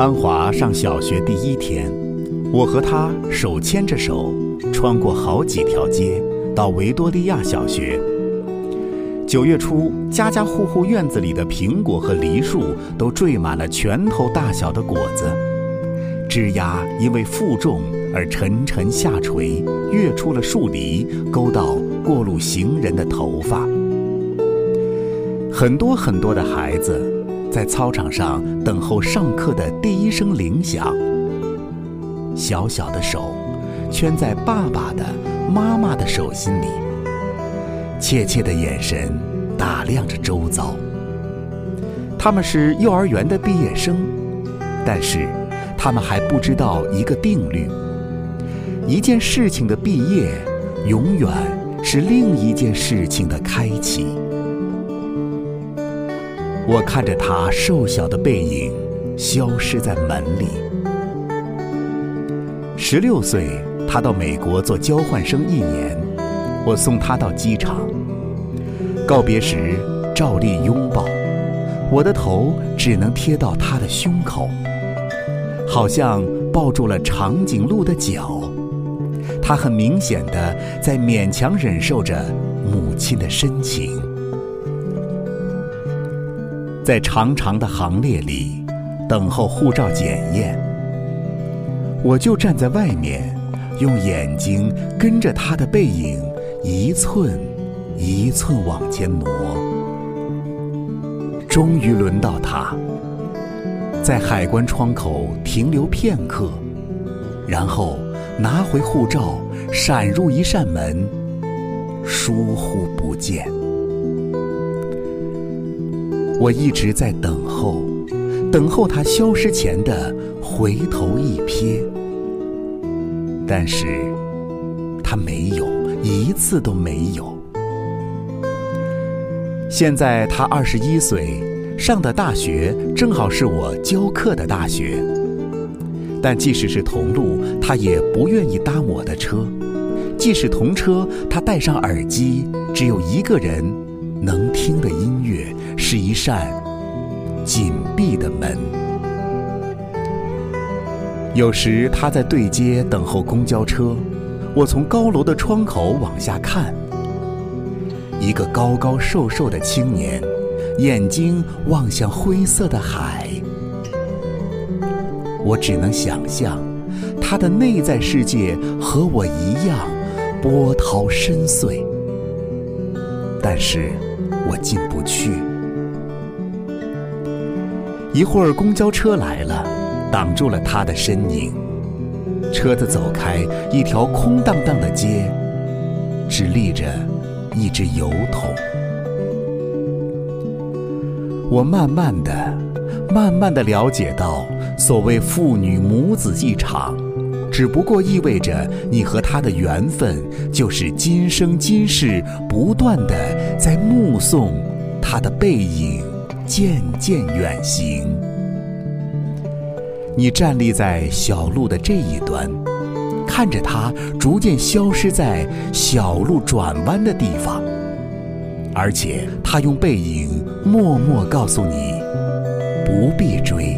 安华上小学第一天，我和他手牵着手，穿过好几条街，到维多利亚小学。九月初，家家户户院子里的苹果和梨树都缀满了拳头大小的果子，枝丫因为负重而沉沉下垂，跃出了树篱，勾到过路行人的头发。很多很多的孩子。在操场上等候上课的第一声铃响，小小的手圈在爸爸的、妈妈的手心里，怯怯的眼神打量着周遭。他们是幼儿园的毕业生，但是他们还不知道一个定律：一件事情的毕业，永远是另一件事情的开启。我看着他瘦小的背影消失在门里。十六岁，他到美国做交换生一年，我送他到机场。告别时，照例拥抱，我的头只能贴到他的胸口，好像抱住了长颈鹿的脚。他很明显的在勉强忍受着母亲的深情。在长长的行列里，等候护照检验。我就站在外面，用眼睛跟着他的背影，一寸一寸往前挪。终于轮到他，在海关窗口停留片刻，然后拿回护照，闪入一扇门，疏忽不见。我一直在等候，等候他消失前的回头一瞥，但是他没有，一次都没有。现在他二十一岁，上的大学正好是我教课的大学，但即使是同路，他也不愿意搭我的车；即使同车，他戴上耳机，只有一个人。能听的音乐是一扇紧闭的门。有时他在对街等候公交车，我从高楼的窗口往下看，一个高高瘦瘦的青年，眼睛望向灰色的海。我只能想象，他的内在世界和我一样波涛深邃，但是。我进不去。一会儿公交车来了，挡住了他的身影。车子走开，一条空荡荡的街，只立着一只油桶。我慢慢的、慢慢的了解到，所谓父女母子一场。只不过意味着你和他的缘分，就是今生今世不断的在目送他的背影渐渐远行。你站立在小路的这一端，看着他逐渐消失在小路转弯的地方，而且他用背影默默告诉你，不必追。